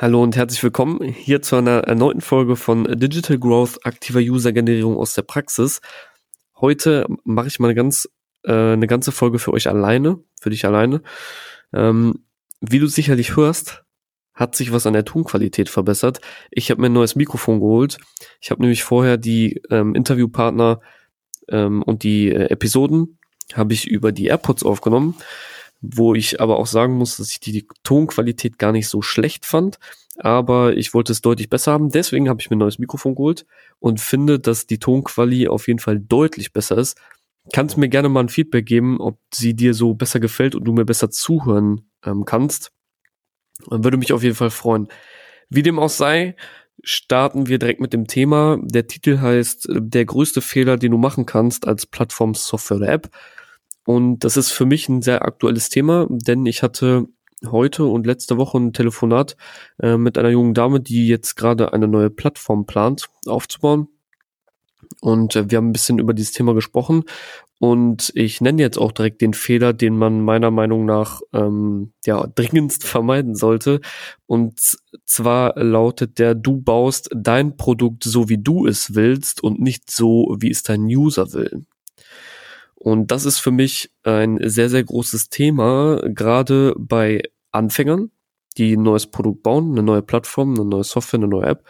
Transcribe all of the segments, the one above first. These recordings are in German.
Hallo und herzlich willkommen hier zu einer erneuten Folge von Digital Growth aktiver User-Generierung aus der Praxis. Heute mache ich mal eine ganz äh, eine ganze Folge für euch alleine, für dich alleine. Ähm, wie du sicherlich hörst, hat sich was an der Tonqualität verbessert. Ich habe mir ein neues Mikrofon geholt. Ich habe nämlich vorher die ähm, Interviewpartner ähm, und die äh, Episoden habe ich über die AirPods aufgenommen wo ich aber auch sagen muss, dass ich die, Tonqualität gar nicht so schlecht fand, aber ich wollte es deutlich besser haben. Deswegen habe ich mir ein neues Mikrofon geholt und finde, dass die Tonqualität auf jeden Fall deutlich besser ist. Kannst mir gerne mal ein Feedback geben, ob sie dir so besser gefällt und du mir besser zuhören ähm, kannst. Würde mich auf jeden Fall freuen. Wie dem auch sei, starten wir direkt mit dem Thema. Der Titel heißt Der größte Fehler, den du machen kannst als Plattform, Software oder App. Und das ist für mich ein sehr aktuelles Thema, denn ich hatte heute und letzte Woche ein Telefonat äh, mit einer jungen Dame, die jetzt gerade eine neue Plattform plant aufzubauen. Und äh, wir haben ein bisschen über dieses Thema gesprochen. Und ich nenne jetzt auch direkt den Fehler, den man meiner Meinung nach ähm, ja dringendst vermeiden sollte. Und zwar lautet der: Du baust dein Produkt so, wie du es willst und nicht so, wie es dein User will. Und das ist für mich ein sehr, sehr großes Thema, gerade bei Anfängern, die ein neues Produkt bauen, eine neue Plattform, eine neue Software, eine neue App,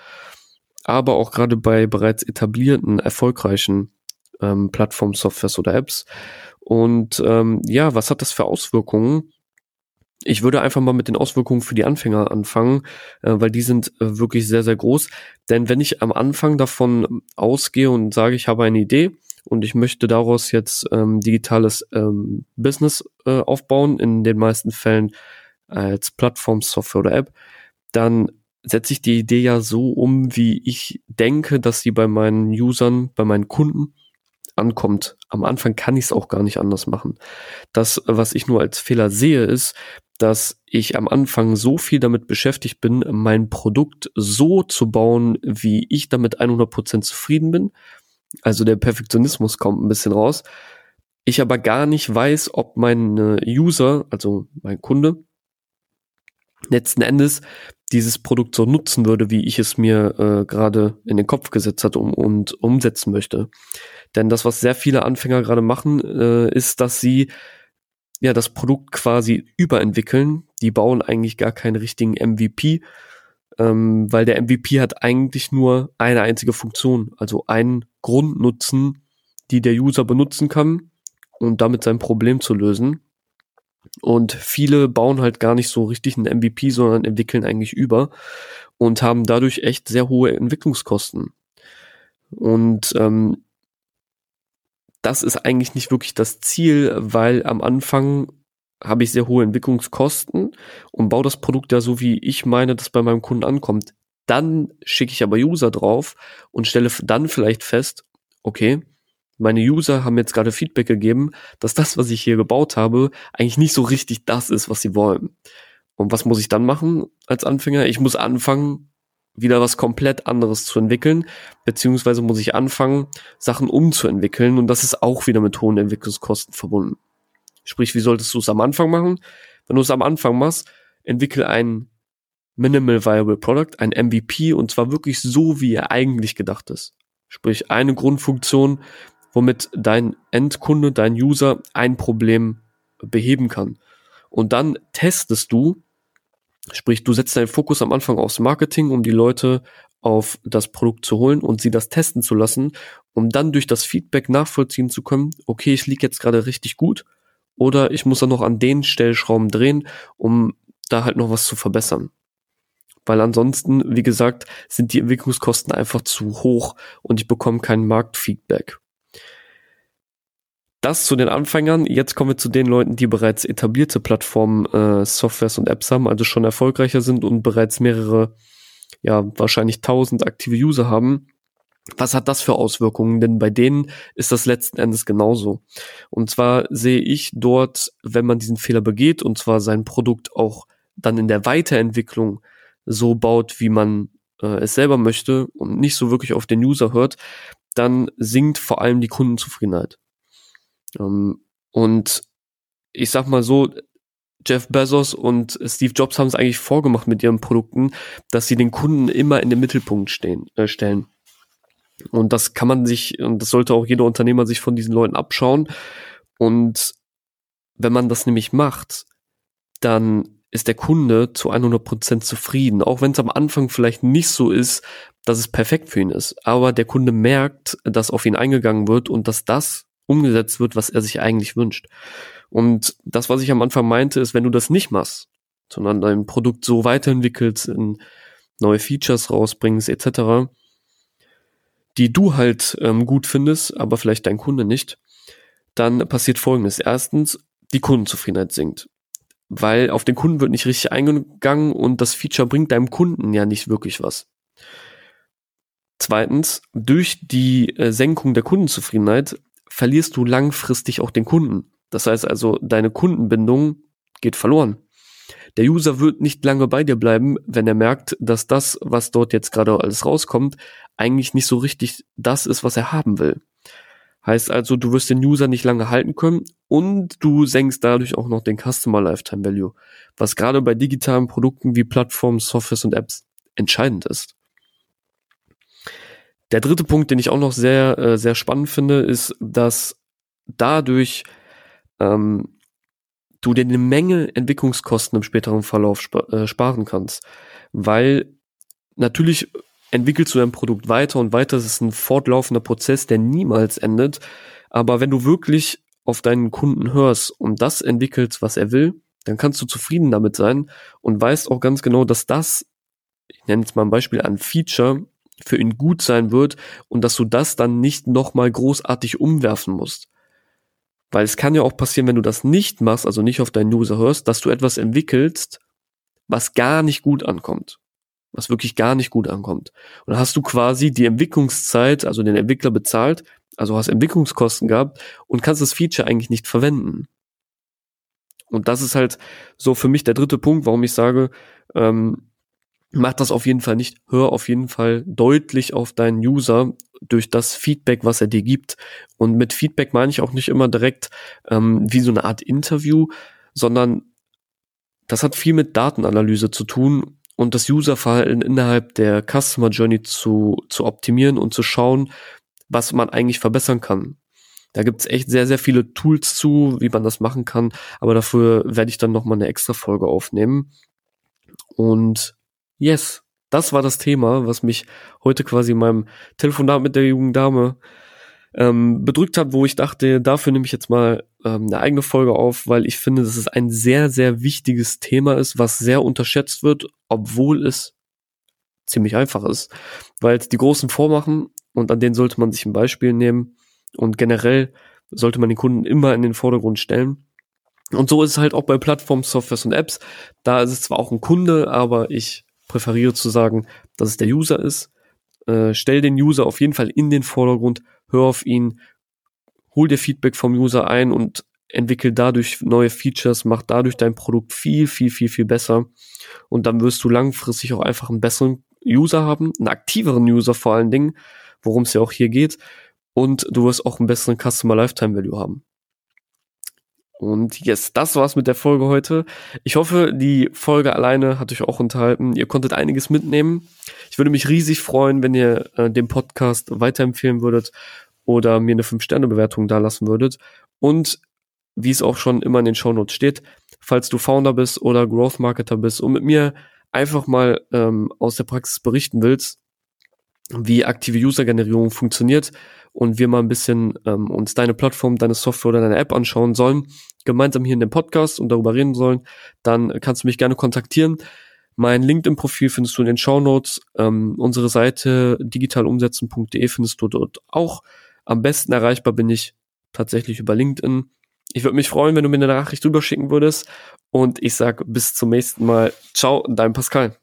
aber auch gerade bei bereits etablierten, erfolgreichen ähm, Plattformen, Softwares oder Apps. Und ähm, ja, was hat das für Auswirkungen? Ich würde einfach mal mit den Auswirkungen für die Anfänger anfangen, äh, weil die sind äh, wirklich sehr, sehr groß. Denn wenn ich am Anfang davon ausgehe und sage, ich habe eine Idee, und ich möchte daraus jetzt ähm, digitales ähm, Business äh, aufbauen, in den meisten Fällen als Plattform, Software oder App, dann setze ich die Idee ja so um, wie ich denke, dass sie bei meinen Usern, bei meinen Kunden ankommt. Am Anfang kann ich es auch gar nicht anders machen. Das, was ich nur als Fehler sehe, ist, dass ich am Anfang so viel damit beschäftigt bin, mein Produkt so zu bauen, wie ich damit 100% zufrieden bin also der Perfektionismus kommt ein bisschen raus. Ich aber gar nicht weiß, ob mein User, also mein Kunde, letzten Endes dieses Produkt so nutzen würde, wie ich es mir äh, gerade in den Kopf gesetzt hat um, und umsetzen möchte. Denn das, was sehr viele Anfänger gerade machen, äh, ist, dass sie ja das Produkt quasi überentwickeln. Die bauen eigentlich gar keinen richtigen MVP, ähm, weil der MVP hat eigentlich nur eine einzige Funktion, also einen Grundnutzen, die der User benutzen kann und damit sein Problem zu lösen. Und viele bauen halt gar nicht so richtig einen MVP, sondern entwickeln eigentlich über und haben dadurch echt sehr hohe Entwicklungskosten. Und ähm, das ist eigentlich nicht wirklich das Ziel, weil am Anfang habe ich sehr hohe Entwicklungskosten und baue das Produkt ja so, wie ich meine, dass bei meinem Kunden ankommt. Dann schicke ich aber User drauf und stelle dann vielleicht fest, okay, meine User haben jetzt gerade Feedback gegeben, dass das, was ich hier gebaut habe, eigentlich nicht so richtig das ist, was sie wollen. Und was muss ich dann machen als Anfänger? Ich muss anfangen, wieder was komplett anderes zu entwickeln, beziehungsweise muss ich anfangen, Sachen umzuentwickeln und das ist auch wieder mit hohen Entwicklungskosten verbunden. Sprich, wie solltest du es am Anfang machen? Wenn du es am Anfang machst, entwickel ein Minimal Viable Product, ein MVP, und zwar wirklich so, wie er eigentlich gedacht ist. Sprich, eine Grundfunktion, womit dein Endkunde, dein User ein Problem beheben kann. Und dann testest du, sprich, du setzt deinen Fokus am Anfang aufs Marketing, um die Leute auf das Produkt zu holen und sie das testen zu lassen, um dann durch das Feedback nachvollziehen zu können, okay, ich liege jetzt gerade richtig gut oder ich muss dann noch an den Stellschrauben drehen, um da halt noch was zu verbessern. Weil ansonsten, wie gesagt, sind die Entwicklungskosten einfach zu hoch und ich bekomme kein Marktfeedback. Das zu den Anfängern. Jetzt kommen wir zu den Leuten, die bereits etablierte Plattformen, äh, Softwares und Apps haben, also schon erfolgreicher sind und bereits mehrere, ja, wahrscheinlich tausend aktive User haben was hat das für Auswirkungen? Denn bei denen ist das letzten Endes genauso. Und zwar sehe ich dort, wenn man diesen Fehler begeht und zwar sein Produkt auch dann in der Weiterentwicklung so baut, wie man äh, es selber möchte und nicht so wirklich auf den User hört, dann sinkt vor allem die Kundenzufriedenheit. Ähm, und ich sag mal so, Jeff Bezos und Steve Jobs haben es eigentlich vorgemacht mit ihren Produkten, dass sie den Kunden immer in den Mittelpunkt stehen, äh, stellen. Und das kann man sich, und das sollte auch jeder Unternehmer sich von diesen Leuten abschauen. Und wenn man das nämlich macht, dann ist der Kunde zu 100% zufrieden, auch wenn es am Anfang vielleicht nicht so ist, dass es perfekt für ihn ist. Aber der Kunde merkt, dass auf ihn eingegangen wird und dass das umgesetzt wird, was er sich eigentlich wünscht. Und das, was ich am Anfang meinte, ist, wenn du das nicht machst, sondern dein Produkt so weiterentwickelst, in neue Features rausbringst, etc., die du halt ähm, gut findest, aber vielleicht dein Kunde nicht, dann passiert Folgendes. Erstens, die Kundenzufriedenheit sinkt weil auf den Kunden wird nicht richtig eingegangen und das Feature bringt deinem Kunden ja nicht wirklich was. Zweitens, durch die äh, Senkung der Kundenzufriedenheit verlierst du langfristig auch den Kunden. Das heißt also, deine Kundenbindung geht verloren. Der User wird nicht lange bei dir bleiben, wenn er merkt, dass das, was dort jetzt gerade alles rauskommt, eigentlich nicht so richtig das ist, was er haben will. Heißt also, du wirst den User nicht lange halten können und du senkst dadurch auch noch den Customer Lifetime Value, was gerade bei digitalen Produkten wie Plattformen, Softwares und Apps entscheidend ist. Der dritte Punkt, den ich auch noch sehr, äh, sehr spannend finde, ist, dass dadurch ähm, du dir eine Menge Entwicklungskosten im späteren Verlauf sp äh, sparen kannst. Weil natürlich entwickelst du dein Produkt weiter und weiter. Es ist ein fortlaufender Prozess, der niemals endet. Aber wenn du wirklich auf deinen Kunden hörst und das entwickelst, was er will, dann kannst du zufrieden damit sein und weißt auch ganz genau, dass das, ich nenne jetzt mal ein Beispiel, ein Feature für ihn gut sein wird und dass du das dann nicht nochmal großartig umwerfen musst. Weil es kann ja auch passieren, wenn du das nicht machst, also nicht auf deinen User hörst, dass du etwas entwickelst, was gar nicht gut ankommt was wirklich gar nicht gut ankommt. Und dann hast du quasi die Entwicklungszeit, also den Entwickler bezahlt, also hast Entwicklungskosten gehabt und kannst das Feature eigentlich nicht verwenden. Und das ist halt so für mich der dritte Punkt, warum ich sage, ähm, mach das auf jeden Fall nicht. Hör auf jeden Fall deutlich auf deinen User durch das Feedback, was er dir gibt. Und mit Feedback meine ich auch nicht immer direkt ähm, wie so eine Art Interview, sondern das hat viel mit Datenanalyse zu tun und das Userverhalten innerhalb der Customer Journey zu, zu optimieren und zu schauen, was man eigentlich verbessern kann. Da gibt's echt sehr, sehr viele Tools zu, wie man das machen kann, aber dafür werde ich dann nochmal eine extra Folge aufnehmen. Und yes, das war das Thema, was mich heute quasi in meinem Telefonat mit der jungen Dame ähm, bedrückt hat, wo ich dachte, dafür nehme ich jetzt mal ähm, eine eigene Folge auf, weil ich finde, dass es ein sehr, sehr wichtiges Thema ist, was sehr unterschätzt wird, obwohl es ziemlich einfach ist, weil die Großen vormachen und an denen sollte man sich ein Beispiel nehmen und generell sollte man den Kunden immer in den Vordergrund stellen. Und so ist es halt auch bei Plattformen, Softwares und Apps. Da ist es zwar auch ein Kunde, aber ich präferiere zu sagen, dass es der User ist. Äh, stell den User auf jeden Fall in den Vordergrund hör auf ihn, hol dir Feedback vom User ein und entwickel dadurch neue Features, mach dadurch dein Produkt viel, viel, viel, viel besser. Und dann wirst du langfristig auch einfach einen besseren User haben, einen aktiveren User vor allen Dingen, worum es ja auch hier geht. Und du wirst auch einen besseren Customer Lifetime Value haben. Und yes, das war's mit der Folge heute. Ich hoffe, die Folge alleine hat euch auch unterhalten. Ihr konntet einiges mitnehmen. Ich würde mich riesig freuen, wenn ihr äh, den Podcast weiterempfehlen würdet oder mir eine 5-Sterne-Bewertung dalassen würdet. Und wie es auch schon immer in den Shownotes steht, falls du Founder bist oder Growth Marketer bist und mit mir einfach mal ähm, aus der Praxis berichten willst, wie aktive User-Generierung funktioniert und wir mal ein bisschen ähm, uns deine Plattform, deine Software oder deine App anschauen sollen, gemeinsam hier in dem Podcast und darüber reden sollen, dann kannst du mich gerne kontaktieren. Mein LinkedIn-Profil findest du in den Show Notes. Ähm, unsere Seite digitalumsetzen.de findest du dort auch. Am besten erreichbar bin ich tatsächlich über LinkedIn. Ich würde mich freuen, wenn du mir eine Nachricht rüberschicken würdest. Und ich sag bis zum nächsten Mal. Ciao, dein Pascal.